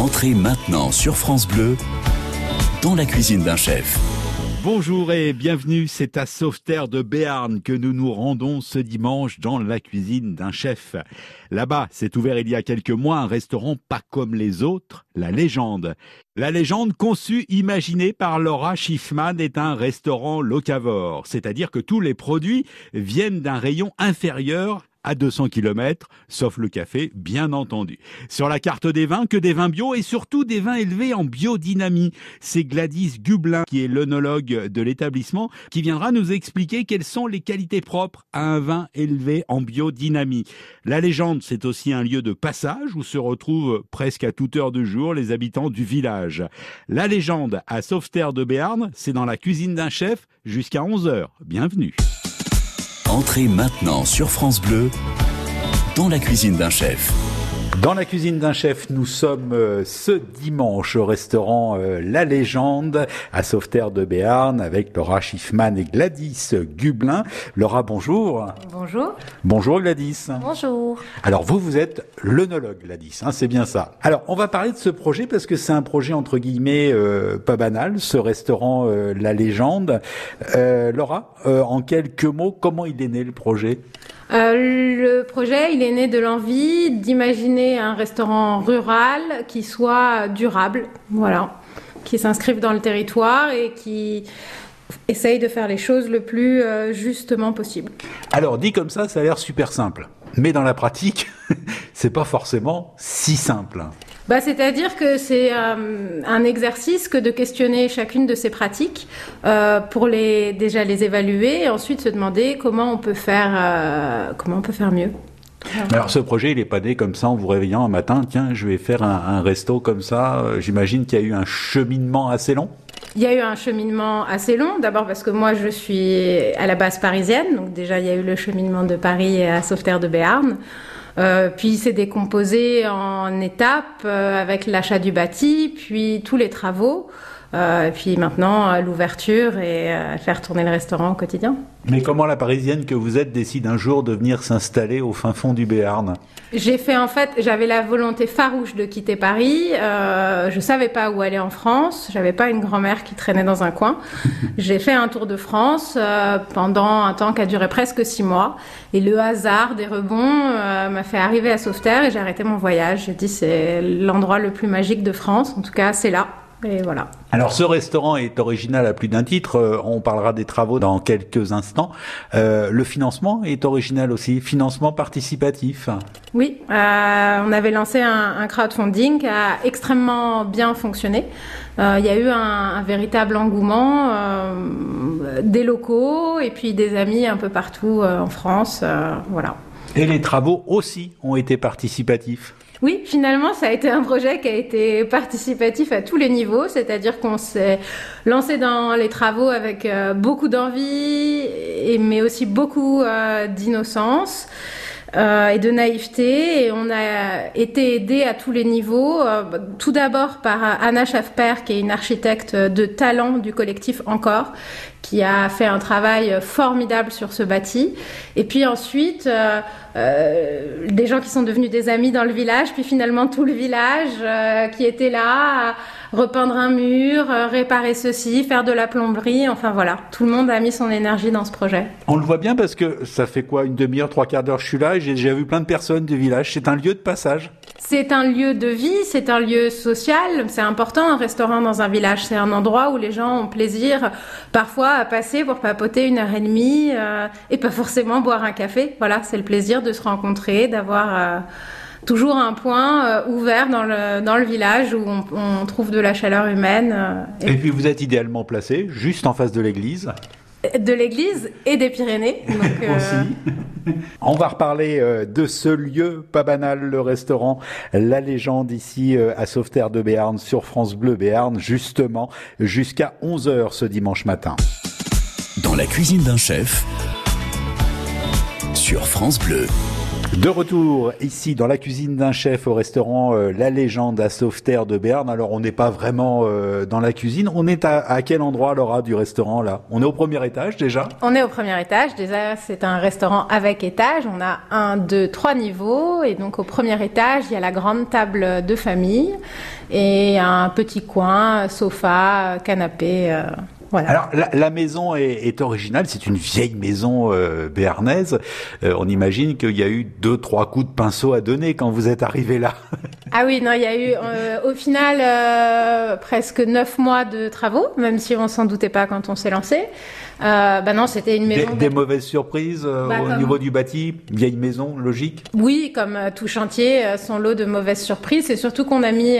Entrez maintenant sur France Bleu dans la cuisine d'un chef. Bonjour et bienvenue, c'est à Sauveterre de Béarn que nous nous rendons ce dimanche dans la cuisine d'un chef. Là-bas, s'est ouvert il y a quelques mois un restaurant pas comme les autres, La Légende. La Légende, conçue, imaginée par Laura Schiffman, est un restaurant locavore, c'est-à-dire que tous les produits viennent d'un rayon inférieur à 200 km, sauf le café, bien entendu. Sur la carte des vins, que des vins bio et surtout des vins élevés en biodynamie. C'est Gladys Gublin, qui est l'onologue de l'établissement, qui viendra nous expliquer quelles sont les qualités propres à un vin élevé en biodynamie. La légende, c'est aussi un lieu de passage où se retrouvent presque à toute heure de jour les habitants du village. La légende à Sauveterre de Béarn, c'est dans la cuisine d'un chef jusqu'à 11h. Bienvenue. Entrez maintenant sur France Bleu dans la cuisine d'un chef. Dans la cuisine d'un chef, nous sommes euh, ce dimanche au restaurant euh, La Légende à Sauveterre de Béarn avec Laura Schiffman et Gladys Gublin. Laura, bonjour. Bonjour. Bonjour Gladys. Bonjour. Alors vous, vous êtes l'œnologue Gladys, hein, c'est bien ça. Alors on va parler de ce projet parce que c'est un projet entre guillemets euh, pas banal, ce restaurant La Légende. Laura, en quelques mots, comment il est né le projet? Le projet, il est né de l'envie d'imaginer un restaurant rural qui soit durable, voilà, qui s'inscrive dans le territoire et qui essaye de faire les choses le plus euh, justement possible. Alors dit comme ça, ça a l'air super simple, mais dans la pratique, c'est pas forcément si simple. Bah, C'est-à-dire que c'est euh, un exercice que de questionner chacune de ces pratiques euh, pour les, déjà les évaluer et ensuite se demander comment on peut faire, euh, comment on peut faire mieux. Alors ce projet, il est pas né comme ça en vous réveillant un matin, tiens, je vais faire un, resto comme ça. J'imagine qu'il y a eu un cheminement assez long? Il y a eu un cheminement assez long, d'abord parce que moi je suis à la base parisienne, donc déjà il y a eu le cheminement de Paris à Sauveterre de Béarn. Euh, puis c'est décomposé en étapes euh, avec l'achat du bâti, puis tous les travaux. Euh, et puis maintenant, l'ouverture et faire tourner le restaurant au quotidien. Mais comment la Parisienne que vous êtes décide un jour de venir s'installer au fin fond du Béarn? J'ai fait en fait, j'avais la volonté farouche de quitter Paris. Euh, je savais pas où aller en France. J'avais pas une grand-mère qui traînait dans un coin. J'ai fait un tour de France euh, pendant un temps qui a duré presque six mois. Et le hasard des rebonds euh, m'a fait arriver à Sauveterre et j'ai arrêté mon voyage. J'ai dit c'est l'endroit le plus magique de France. En tout cas, c'est là. Et voilà. Alors ce restaurant est original à plus d'un titre. Euh, on parlera des travaux dans quelques instants. Euh, le financement est original aussi, financement participatif. Oui, euh, on avait lancé un, un, crowdfunding qui a extrêmement bien fonctionné. Euh, il y a eu un, un véritable engouement des locaux et puis des amis un peu partout en France. voilà. Et les travaux aussi ont été participatifs. Oui, finalement, ça a été un projet qui a été participatif à tous les niveaux, c'est-à-dire qu'on s'est lancé dans les travaux avec euh, beaucoup d'envie, mais aussi beaucoup euh, d'innocence. Euh, et de naïveté. Et on a été aidé à tous les niveaux. Euh, tout d'abord par Anna Schaffper, qui est une architecte de talent du collectif Encore, qui a fait un travail formidable sur ce bâti. Et puis ensuite, euh, euh des gens qui sont devenus des amis dans le village, puis finalement tout le village euh, qui était là, repeindre un mur, réparer ceci, faire de la plomberie, enfin voilà, tout le monde a mis son énergie dans ce projet. On le voit bien parce que ça fait quoi, une demi-heure, trois quarts d'heure, je suis là et j'ai déjà vu plein de personnes du village. C'est un lieu de passage. C'est un lieu de vie, c'est un lieu social, c'est important un restaurant dans un village, c'est un endroit où les gens ont plaisir parfois à passer pour papoter une heure et demie euh, et pas forcément boire un café. Voilà, c'est le plaisir de se rencontrer, d'avoir euh, toujours un point euh, ouvert dans le, dans le village où on, on trouve de la chaleur humaine. Euh, et... et puis vous êtes idéalement placé juste en face de l'église de l'église et des Pyrénées. Donc, euh... Aussi. On va reparler de ce lieu pas banal, le restaurant La Légende ici à Sauveterre de Béarn sur France Bleu Béarn, justement jusqu'à 11h ce dimanche matin. Dans la cuisine d'un chef sur France Bleu. De retour ici dans la cuisine d'un chef au restaurant euh, La Légende à Sauveterre de Berne. Alors on n'est pas vraiment euh, dans la cuisine. On est à, quel endroit Laura du restaurant là? On est au premier étage déjà? On est au premier étage. Déjà c'est un restaurant avec étage. On a un, deux, trois niveaux. Et donc au premier étage il y a la grande table de famille et un petit coin, sofa, canapé. Euh, alors la, maison est, originale, c'est une vieille maison euh, béarnaise. Euh, on imagine qu'il y a eu deux trois coups de pinceau à donner quand vous êtes arrivé là. ah oui, non, il y a eu euh, au final presque neuf mois de travaux, même si on s'en doutait pas quand on s'est lancé. Euh, bah non, c'était une maison. Des, mauvaises surprises bah, au niveau du bâti, vieille maison, logique? Oui, comme tout chantier, son lot de mauvaises surprises. C'est surtout qu'on a mis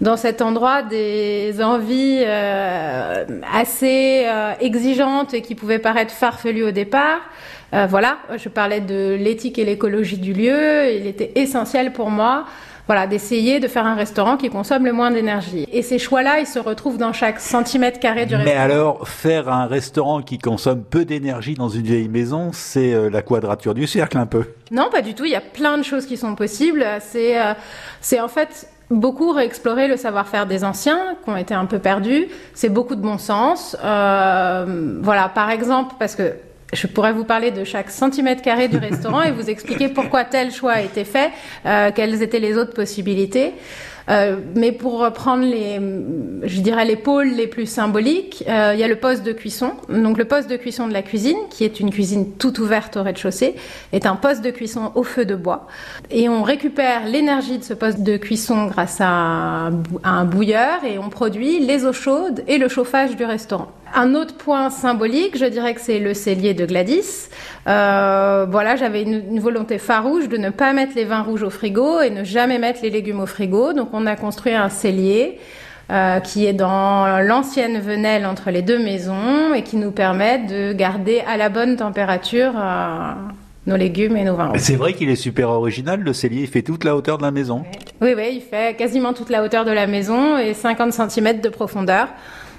dans cet endroit des envies euh, assez euh, exigeantes et qui pouvaient paraître farfelues au départ. Euh, voilà, je parlais de l'éthique et l'écologie du lieu. Il était essentiel pour moi voilà, d'essayer de faire un restaurant qui consomme le moins d'énergie. Et ces choix-là, ils se retrouvent dans chaque centimètre carré du restaurant. Mais alors, faire un restaurant qui consomme peu d'énergie dans une vieille maison, c'est la quadrature du cercle un peu. Non, pas du tout. Il y a plein de choses qui sont possibles. C'est, c'est en fait beaucoup réexplorer le savoir-faire des anciens qui ont été un peu perdus. C'est beaucoup de bon sens. Euh, voilà, par exemple, parce que je pourrais vous parler de chaque centimètre carré du restaurant et vous expliquer pourquoi tel choix a été fait, euh, quelles étaient les autres possibilités. Euh, mais pour reprendre les, je dirais les pôles les plus symboliques, euh, il y a le poste de cuisson. Donc le poste de cuisson de la cuisine, qui est une cuisine toute ouverte au rez-de-chaussée, est un poste de cuisson au feu de bois. Et on récupère l'énergie de ce poste de cuisson grâce à un bouilleur et on produit les eaux chaudes et le chauffage du restaurant. Un autre point symbolique, je dirais que c'est le cellier de Gladys. Euh, voilà, j'avais une, volonté farouche de ne pas mettre les vins rouges au frigo et ne jamais mettre les légumes au frigo. Donc on a construit un cellier. Euh, qui est dans l'ancienne venelle entre les deux maisons et qui nous permet de garder à la bonne température euh, nos légumes et nos vins. C'est vrai qu'il est super original, le cellier, il fait toute la hauteur de la maison. Oui, oui, il fait quasiment toute la hauteur de la maison et 50 cm de profondeur.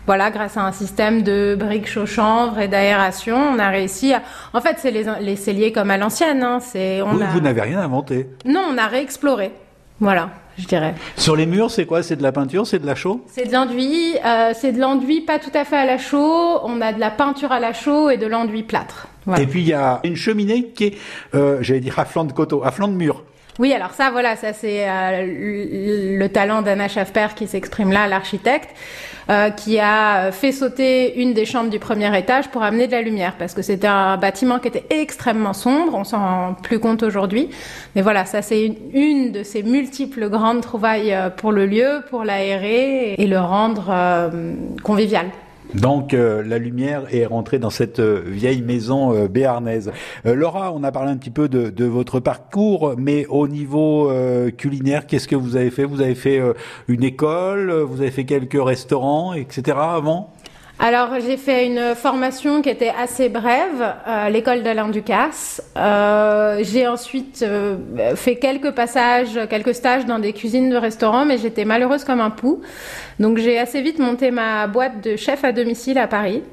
Voilà, grâce à un système de briques chaud-chanvre et d'aération, on a réussi à... En fait, c'est les, les celliers comme à l'ancienne. Hein. C'est, on vous, n'avez rien inventé Non, on a réexploré. Voilà, je dirais. Sur les murs, c'est quoi? C'est de la peinture? C'est de la chaux? C'est de l'enduit. Euh, c'est de l'enduit pas tout à fait à la chaux. On a de la peinture à la chaux et de l'enduit plâtre. Et puis il y a une cheminée qui est, euh, j'allais dire, à flanc de coteau, à flanc de mur. Oui, alors ça, voilà, ça c'est euh, le talent d'Anna Schaffer qui s'exprime là, l'architecte, euh, qui a fait sauter une des chambres du premier étage pour amener de la lumière, parce que c'était un bâtiment qui était extrêmement sombre, on s'en rend plus compte aujourd'hui. Mais voilà, ça c'est une, de ces multiples grandes trouvailles euh, pour le lieu, pour l'aérer et le rendre convivial. Donc euh, la lumière est rentrée dans cette euh, vieille maison euh, béarnaise. Laura, on a parlé un petit peu de, de votre parcours, mais au niveau culinaire, qu'est-ce que vous avez fait? Vous avez fait une école, vous avez fait quelques restaurants, etc. avant? Alors j'ai fait une formation qui était assez brève à l'école d'Alain Ducasse. Euh, j'ai ensuite euh, fait quelques passages, quelques stages dans des cuisines de restaurants, mais j'étais malheureuse comme un pou. Donc j'ai assez vite monté ma boîte de chef à domicile à Paris,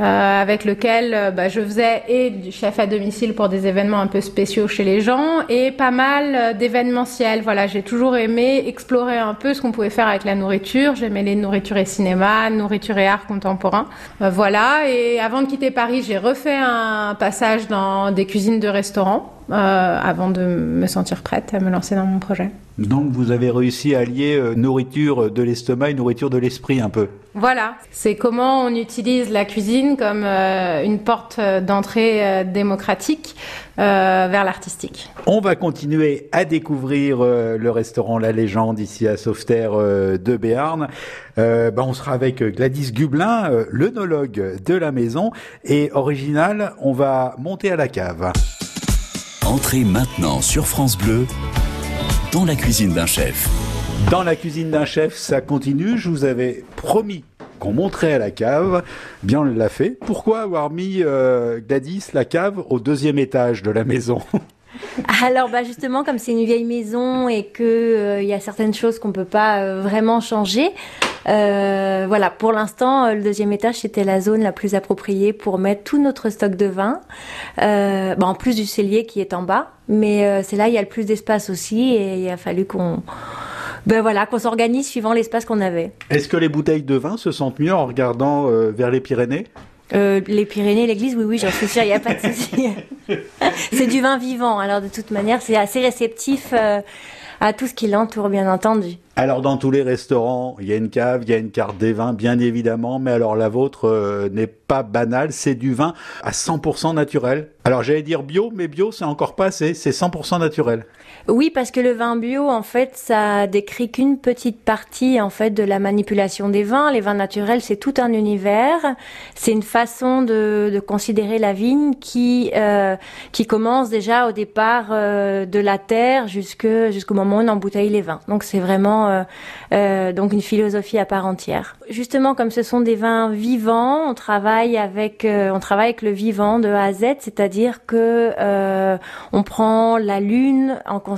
euh, avec lequel euh, bah, je faisais et du chef à domicile pour des événements un peu spéciaux chez les gens et pas mal euh, d'événementiels. Voilà, j'ai toujours aimé explorer un peu ce qu'on pouvait faire avec la nourriture. J'aimais les nourritures et cinéma, nourriture et art contemporain euh, voilà, et avant de quitter Paris, j'ai refait un passage dans des cuisines de restaurants euh, avant de me sentir prête à me lancer dans mon projet. Donc vous avez réussi à allier euh, nourriture de l'estomac et nourriture de l'esprit un peu. Voilà, c'est comment on utilise la cuisine comme une porte d'entrée démocratique vers l'artistique. On va continuer à découvrir le restaurant La Légende ici à Sauveterre de Béarn. Ben, on sera avec Gladys Gublin, l'œnologue de la maison. Et original, on va monter à la cave. Entrez maintenant sur France Bleu dans la cuisine d'un chef. Dans la cuisine d'un chef, ça continue. Je vous avais promis qu'on monterait à la cave. Bien, on l'a fait. Pourquoi avoir mis euh, la cave au deuxième étage de la maison? Alors bah justement, comme c'est une vieille maison et que euh, il y a certaines choses qu'on peut pas euh, vraiment changer, euh, voilà, pour l'instant, le deuxième étage c'était la zone la plus appropriée pour mettre tout notre stock de vin, bah, en plus du cellier qui est en bas. Mais c'est là il y a le plus d'espace aussi et il a fallu qu'on ben voilà, qu'on s'organise suivant l'espace qu'on avait. Est-ce que les bouteilles de vin se sentent mieux en regardant vers les Pyrénées? Euh, les Pyrénées, l'église, oui, oui, j'en suis sûre, il n'y a pas de souci. c'est du vin vivant, alors de toute manière, c'est assez réceptif euh, à tout ce qui l'entoure, bien entendu. Alors dans tous les restaurants, il y a une cave, il y a une carte des vins, bien évidemment, mais alors la vôtre euh, n'est pas banale, c'est du vin à 100% naturel. Alors j'allais dire bio, mais bio c'est encore pas assez, c'est 100% naturel. Oui, parce que le vin bio, en fait, ça décrit qu'une petite partie, en fait, de la manipulation des vins. Les vins naturels, c'est tout un univers. C'est une façon de, de, considérer la vigne qui euh, qui commence déjà au départ euh, de la terre jusque jusqu'au moment où on embouteille les vins. Donc c'est vraiment euh, euh, donc une philosophie à part entière. Justement, comme ce sont des vins vivants, on travaille avec euh, on travaille avec le vivant de A à Z, c'est-à-dire que on prend la lune en considération,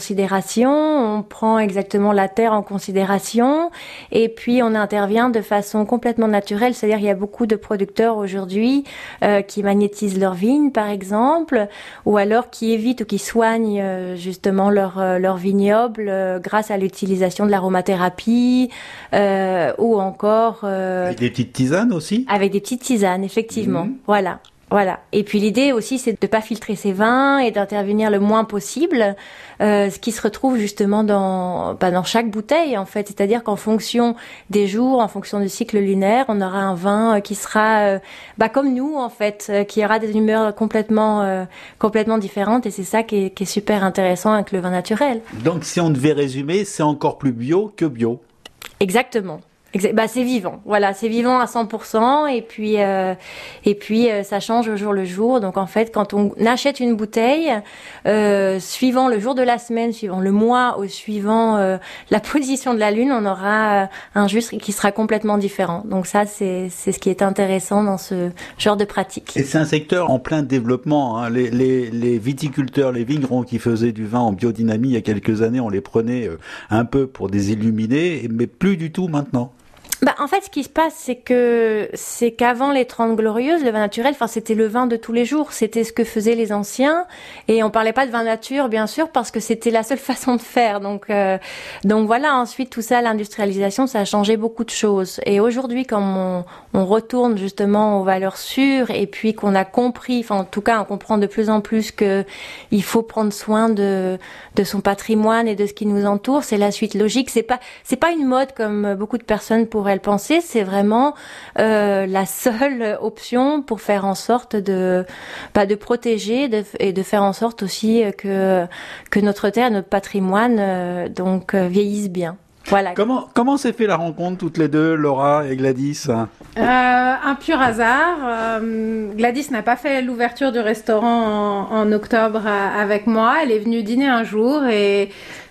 on prend exactement la terre en considération, et puis on intervient de façon complètement naturelle, c'est-à-dire il y a beaucoup de producteurs aujourd'hui euh, qui magnétisent leur vigne, par exemple, ou alors qui évitent ou qui soignent euh, justement leur, euh, leur vignoble grâce à l'utilisation de l'aromathérapie, ou encore... avec des petites tisanes aussi? Avec des petites tisanes, effectivement. Mmh. Voilà. Voilà. Et puis l'idée aussi, c'est de pas filtrer ses vins et d'intervenir le moins possible, euh, ce qui se retrouve justement dans bah, dans chaque bouteille en fait. C'est-à-dire qu'en fonction des jours, en fonction du cycle lunaire, on aura un vin euh, qui sera euh, bah, comme nous en fait, euh, qui aura des humeurs complètement euh, complètement différentes. Et c'est ça qui est, qui est super intéressant avec le vin naturel. Donc si on devait résumer, c'est encore plus bio que bio. Exactement. Bah, c'est vivant, voilà, c'est vivant à 100% et puis euh, et puis euh, ça change au jour le jour. Donc en fait, quand on achète une bouteille, euh, suivant le jour de la semaine, suivant le mois ou suivant la position de la lune, on aura un jus qui sera complètement différent. Donc ça, c'est c'est ce qui est intéressant dans ce genre de pratique. Et c'est un secteur en plein développement. Hein. Les, les viticulteurs, les vignerons qui faisaient du vin en biodynamie il y a quelques années, on les prenait un peu pour des illuminés, mais plus du tout maintenant. Bah, en fait, ce qui se passe, c'est que c'est qu'avant les Trente Glorieuses, le vin naturel, enfin, c'était le vin de tous les jours. C'était ce que faisaient les anciens. Et on parlait pas de vin nature, bien sûr, parce que c'était la seule façon de faire. Donc, euh, donc voilà. Ensuite, tout ça, l'industrialisation, ça a changé beaucoup de choses. Et aujourd'hui, comme on, on, retourne justement aux valeurs sûres, et puis qu'on a compris, enfin, en tout cas, on comprend de plus en plus que il faut prendre soin de de son patrimoine et de ce qui nous entoure. C'est la suite logique. C'est pas c'est pas une mode comme beaucoup de personnes pourraient le penser, c'est vraiment euh, la seule option pour faire en sorte de, bah, de protéger et de faire en sorte aussi que, que notre terre, notre patrimoine, euh, donc euh, vieillisse bien. Voilà. Comment comment s'est fait la rencontre toutes les deux, Laura et Gladys? Euh, Un pur hasard. Gladys n'a pas fait l'ouverture du restaurant en, en, octobre avec moi. Elle est venue dîner un jour et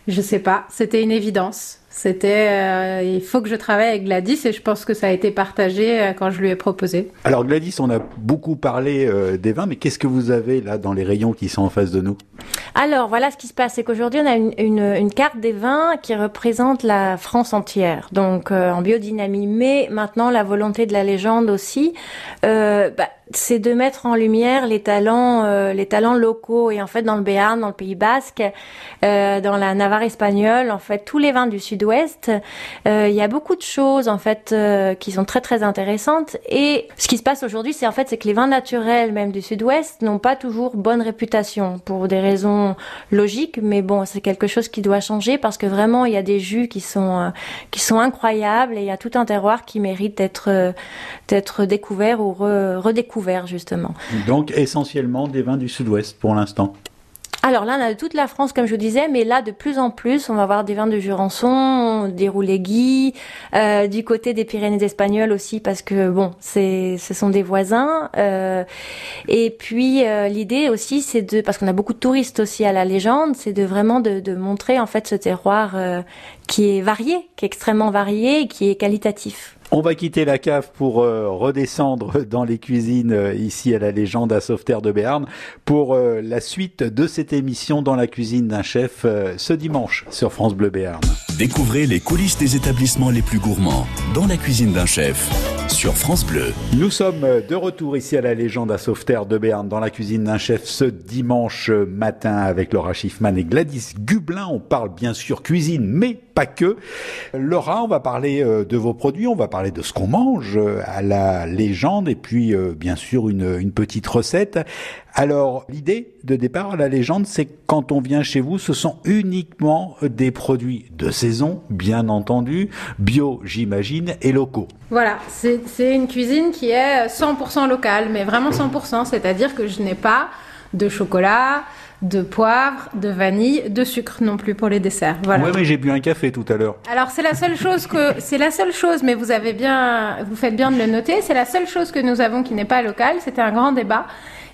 je sais pas, c'était une évidence. C'était, euh, il faut que je travaille avec Gladys et je pense que ça a été partagé euh, quand je lui ai proposé. Alors Gladys, on a beaucoup parlé euh, des vins, mais qu'est-ce que vous avez là dans les rayons qui sont en face de nous? Alors voilà, ce qui se passe, c'est qu'aujourd'hui on a une, une, une, carte des vins qui représente la France entière, donc en biodynamie, mais maintenant la volonté de la légende aussi. Bah, c'est de mettre en lumière les talents, euh, les talents locaux. Et en fait, dans le Béarn, dans le Pays Basque, euh, dans la Navarre espagnole, en fait, tous les vins du Sud-Ouest, euh, il y a beaucoup de choses en fait qui sont très très intéressantes. Et ce qui se passe aujourd'hui, c'est en fait, c'est que les vins naturels, même du Sud-Ouest, n'ont pas toujours bonne réputation pour des raisons logiques. Mais bon, c'est quelque chose qui doit changer parce que vraiment, il y a des jus qui sont qui sont incroyables et il y a tout un terroir qui mérite d'être d'être découvert ou redécouvert justement. Donc essentiellement des vins du sud-ouest pour l'instant. Alors là, on a toute la France, comme je vous disais, mais là, de plus en plus, on va avoir des vins de Jurançon, des Rouléguis, euh, du côté des Pyrénées espagnoles aussi, parce que bon, c'est, ce sont des voisins. Euh, et puis euh, l'idée aussi, c'est de, parce qu'on a beaucoup de touristes aussi à la légende, c'est de vraiment de, de montrer en fait ce terroir qui est varié, qui est extrêmement varié, et qui est qualitatif. On va quitter la cave pour euh, redescendre dans les cuisines euh, ici à la légende à Sauveterre de Béarn pour euh, la suite de cette émission dans la cuisine d'un chef ce dimanche sur France Bleu Béarn. Découvrez les coulisses des établissements les plus gourmands dans la cuisine d'un chef sur France Bleu. Nous sommes de retour ici à la légende à Sauveterre de Béarn dans la cuisine d'un chef ce dimanche matin avec Laura Schiffman et Gladys Gublin. On parle bien sûr cuisine mais pas que. Laura, on va parler de vos produits, on va parler parler de ce qu'on mange euh, à la légende et puis euh, bien sûr une, petite recette. Alors l'idée de départ à la légende, c'est quand on vient chez vous, ce sont uniquement des produits de saison, bien entendu, bio j'imagine, et locaux. Voilà, c'est une cuisine qui est 100% locale, mais vraiment 100%, c'est-à-dire que je n'ai pas de chocolat, de poivre, de vanille, de sucre non plus pour les desserts. Voilà. Ouais, mais j'ai bu un café tout à l'heure. Alors c'est la seule chose que c'est la seule chose, mais vous avez bien, vous faites bien de le noter. C'est la seule chose que nous avons qui n'est pas locale. C'était un grand débat.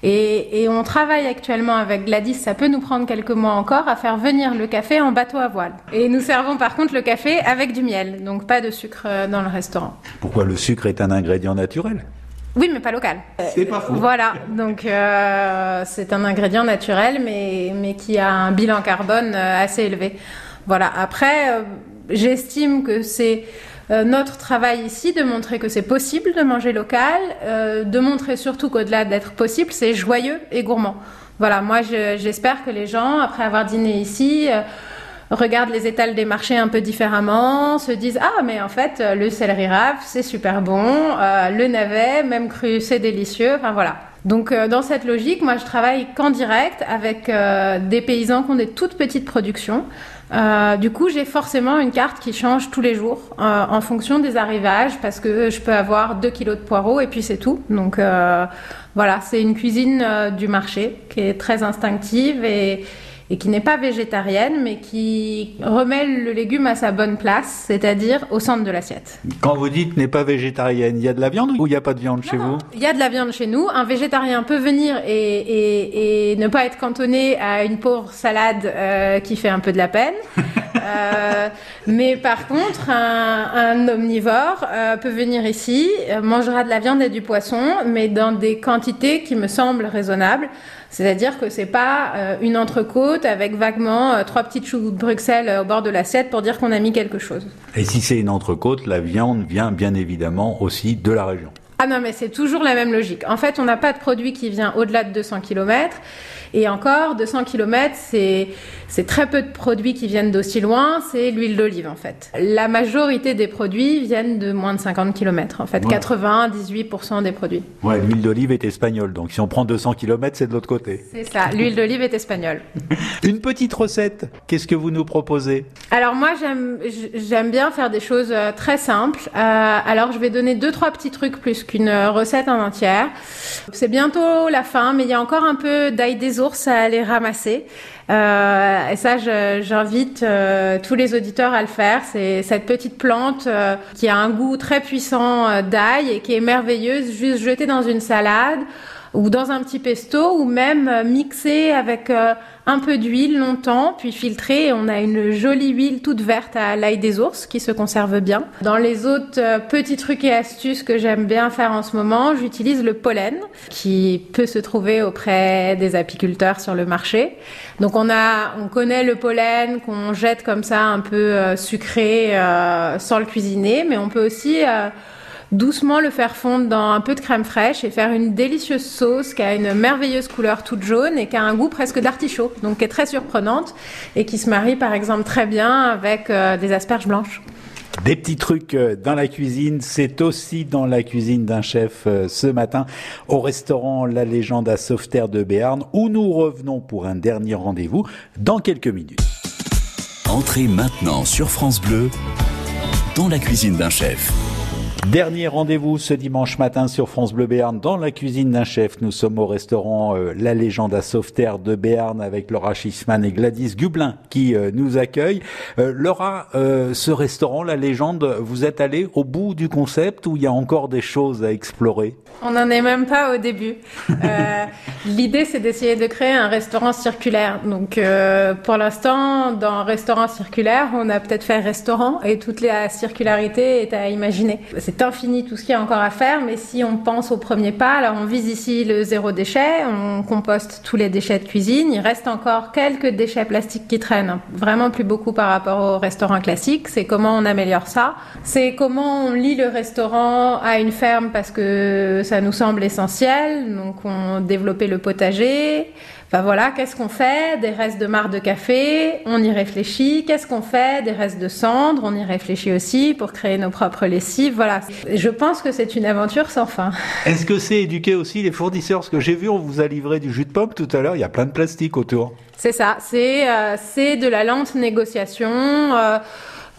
Et, et, on travaille actuellement avec Gladys, ça peut nous prendre quelques mois encore, à faire venir le café en bateau à voile. Et nous servons par contre le café avec du miel, donc pas de sucre euh, dans le restaurant. Pourquoi le sucre est un ingrédient naturel? Oui, mais pas local. C'est pas faux. Voilà, donc euh, c'est un ingrédient naturel, mais, mais qui a un bilan carbone euh, assez élevé. Voilà, après, euh, j'estime que c'est notre travail ici de montrer que c'est possible de manger local, de montrer surtout qu'au-delà d'être possible, c'est joyeux et gourmand. Voilà, moi j'espère que les gens, après avoir dîné ici, regardent les étals des marchés un peu différemment, se disent ah mais en fait euh, le céleri rave c'est super bon, euh, le navet même cru c'est délicieux, enfin voilà. Donc euh, dans cette logique, moi je travaille qu'en direct avec des paysans qui ont des toutes petites productions. du coup, j'ai forcément une carte qui change tous les jours en fonction des arrivages parce que je peux avoir 2 kilos de poireaux et puis c'est tout. Donc voilà, c'est une cuisine du marché qui est très instinctive et, et qui n'est pas végétarienne, mais qui remet le légume à sa bonne place, c'est-à-dire au centre de l'assiette. Quand vous dites n'est pas végétarienne, il y a de la viande ou il n'y a pas de viande chez vous? Il y a de la viande chez nous. Un végétarien peut venir et, ne pas être cantonné à une pauvre salade euh, qui fait un peu de la peine. Euh, mais par contre, un, omnivore euh, peut venir ici, mangera de la viande et du poisson, mais dans des quantités qui me semblent raisonnables. C'est-à-dire que c'est pas euh, une entrecôte avec vaguement euh, trois petites choux de Bruxelles euh, au bord de l'assiette pour dire qu'on a mis quelque chose. Et si c'est une entrecôte, la viande vient bien évidemment aussi de la région. Ah non, mais c'est toujours la même logique. En fait, on n'a pas de produit qui vient au-delà de 200 km. Et encore, 200 km, c'est c'est très peu de produits qui viennent d'aussi loin, c'est l'huile d'olive en fait. La majorité des produits viennent de moins de 50 km en fait, 98% des produits. Ouais, l'huile d'olive est espagnole, donc si on prend 200 km, c'est de l'autre côté. C'est ça, l'huile d'olive est espagnole. Une petite recette, qu'est-ce que vous nous proposez? Alors moi, j'aime j'aime bien faire des choses euh, très simples. Euh, alors je vais donner deux trois petits trucs plus qu'une recette en entière. C'est bientôt la fin, mais il y a encore un peu d'ail des à aller ramasser. Euh, et ça, j'invite euh, tous les auditeurs à le faire. C'est cette petite plante euh, qui a un goût très puissant euh, d'ail et qui est merveilleuse, juste jetée dans une salade ou dans un petit pesto ou même mixée avec un peu d'huile longtemps, puis filtrée, et on a une jolie huile toute verte à l'ail des ours qui se conserve bien. Dans les autres euh, petits trucs et astuces que j'aime bien faire en ce moment, j'utilise le pollen qui peut se trouver auprès des apiculteurs sur le marché. Donc on a, on connaît le pollen qu'on jette comme ça un peu euh, sucré euh, sans le cuisiner, mais on peut aussi doucement le faire fondre dans un peu de crème fraîche et faire une délicieuse sauce qui a une merveilleuse couleur toute jaune et qui a un goût presque d'artichaut, donc qui est très surprenante et qui se marie par exemple très bien avec euh, des asperges blanches. Des petits trucs euh, dans la cuisine, c'est aussi dans la cuisine d'un chef euh, ce matin au restaurant La Légende à Sauveterre de Béarn où nous revenons pour un dernier rendez-vous dans quelques minutes. Entrez maintenant sur France Bleu dans la cuisine d'un chef. Dernier rendez-vous ce dimanche matin sur France Bleu Béarn dans la cuisine d'un chef. Nous sommes au restaurant euh, La Légende à Sauveterre de Béarn avec Laura Schisman et Gladys Gublin qui euh, nous accueillent. Euh, Laura, ce restaurant La Légende, vous êtes allé au bout du concept ou il y a encore des choses à explorer? On n'en est même pas au début. L'idée c'est d'essayer de créer un restaurant circulaire. Donc pour l'instant, dans restaurant circulaire, on a peut-être fait restaurant et toute la circularité est à imaginer c'est infini tout ce qu'il y a encore à faire, mais si on pense au premier pas, alors on vise ici le zéro déchet, on composte tous les déchets de cuisine, il reste encore quelques déchets plastiques qui traînent, vraiment plus beaucoup par rapport au restaurant classique, c'est comment on améliore ça, c'est comment on lie le restaurant à une ferme parce que ça nous semble essentiel, donc on développait le potager, ben voilà, qu'est-ce qu'on fait Des restes de marc de café, on y réfléchit. Qu'est-ce qu'on fait Des restes de cendres, on y réfléchit aussi pour créer nos propres lessives. Voilà, je pense que c'est une aventure sans fin. Est-ce que c'est éduquer aussi les fournisseurs? Parce que j'ai vu, on vous a livré du jus de pomme tout à l'heure, il y a plein de plastique autour. C'est ça, c'est euh, de la lente négociation. Euh,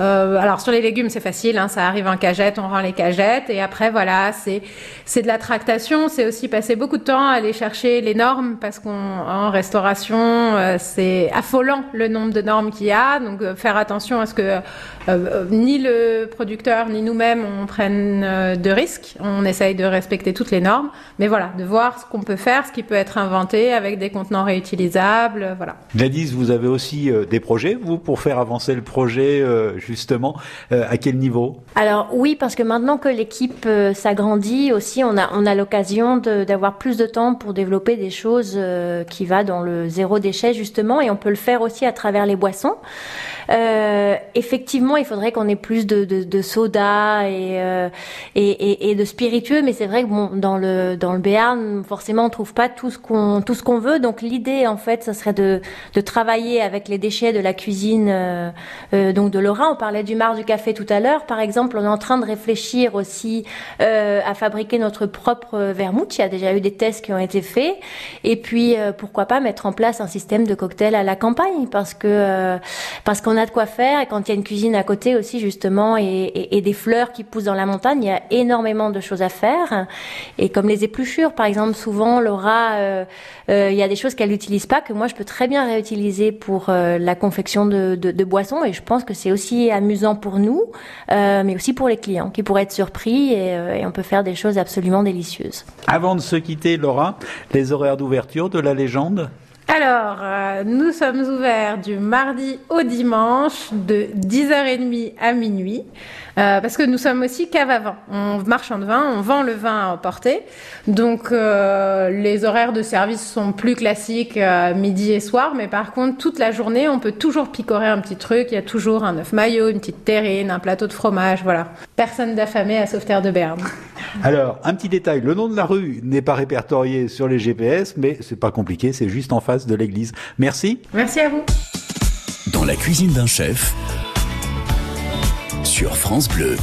euh, alors sur les légumes, c'est facile, hein, ça arrive en cagette, on rend les cagettes, et après voilà, c'est c'est de la tractation. C'est aussi passer beaucoup de temps à aller chercher les normes parce qu'en restauration, euh, c'est affolant le nombre de normes qu'il y a. Donc euh, faire attention à ce que ni le producteur ni nous-mêmes on prenne de risques. On essaye de respecter toutes les normes, mais voilà, de voir ce qu'on peut faire, ce qui peut être inventé avec des contenants réutilisables, voilà. Gladys, vous avez aussi des projets vous pour faire avancer le projet justement. Euh, à quel niveau? Alors oui, parce que maintenant que l'équipe euh, s'agrandit aussi, on a, on a l'occasion d'avoir plus de temps pour développer des choses euh, qui va dans le zéro déchet justement, et on peut le faire aussi à travers les boissons. Euh, effectivement, il faudrait qu'on ait plus de, de, de soda et, euh, et, et, et, de spiritueux, mais c'est vrai que bon, dans le dans le Béarn, forcément, on trouve pas tout ce qu'on tout ce qu'on veut. Donc l'idée, en fait, ça serait de, de travailler avec les déchets de la cuisine, euh, euh donc de Laura. On parlait du marc du café tout à l'heure, par exemple. On est en train de réfléchir aussi euh, à fabriquer notre propre vermouth. Il y a déjà eu des tests qui ont été faits. Et puis pourquoi pas mettre en place un système de cocktail à la campagne, parce que parce qu'on on a de quoi faire et quand il y a une cuisine à côté aussi justement et, et, des fleurs qui poussent dans la montagne, il y a énormément de choses à faire. Et comme les épluchures, par exemple, souvent Laura, euh, euh, il y a des choses qu'elle n'utilise pas que moi je peux très bien réutiliser pour euh, la confection de, de, de, boissons et je pense que c'est aussi amusant pour nous, mais aussi pour les clients qui pourraient être surpris et, et on peut faire des choses absolument délicieuses. Avant de se quitter, Laura, les horaires d'ouverture de la légende? Alors, nous sommes ouverts du mardi au dimanche de 10h30 à minuit. Euh, parce que nous sommes aussi cave à vin. On marchand de vin, on vend le vin à emporter. Donc euh, les horaires de service sont plus classiques euh, midi et soir, mais par contre toute la journée on peut toujours picorer un petit truc. Il y a toujours un œuf maillot, une petite terrine, un plateau de fromage, voilà. Personne d'affamé à Sauveterre de Berne. Alors un petit détail, le nom de la rue n'est pas répertorié sur les GPS, mais c'est pas compliqué, c'est juste en face de l'église. Merci. Merci à vous. Dans la cuisine d'un chef sur France Bleu.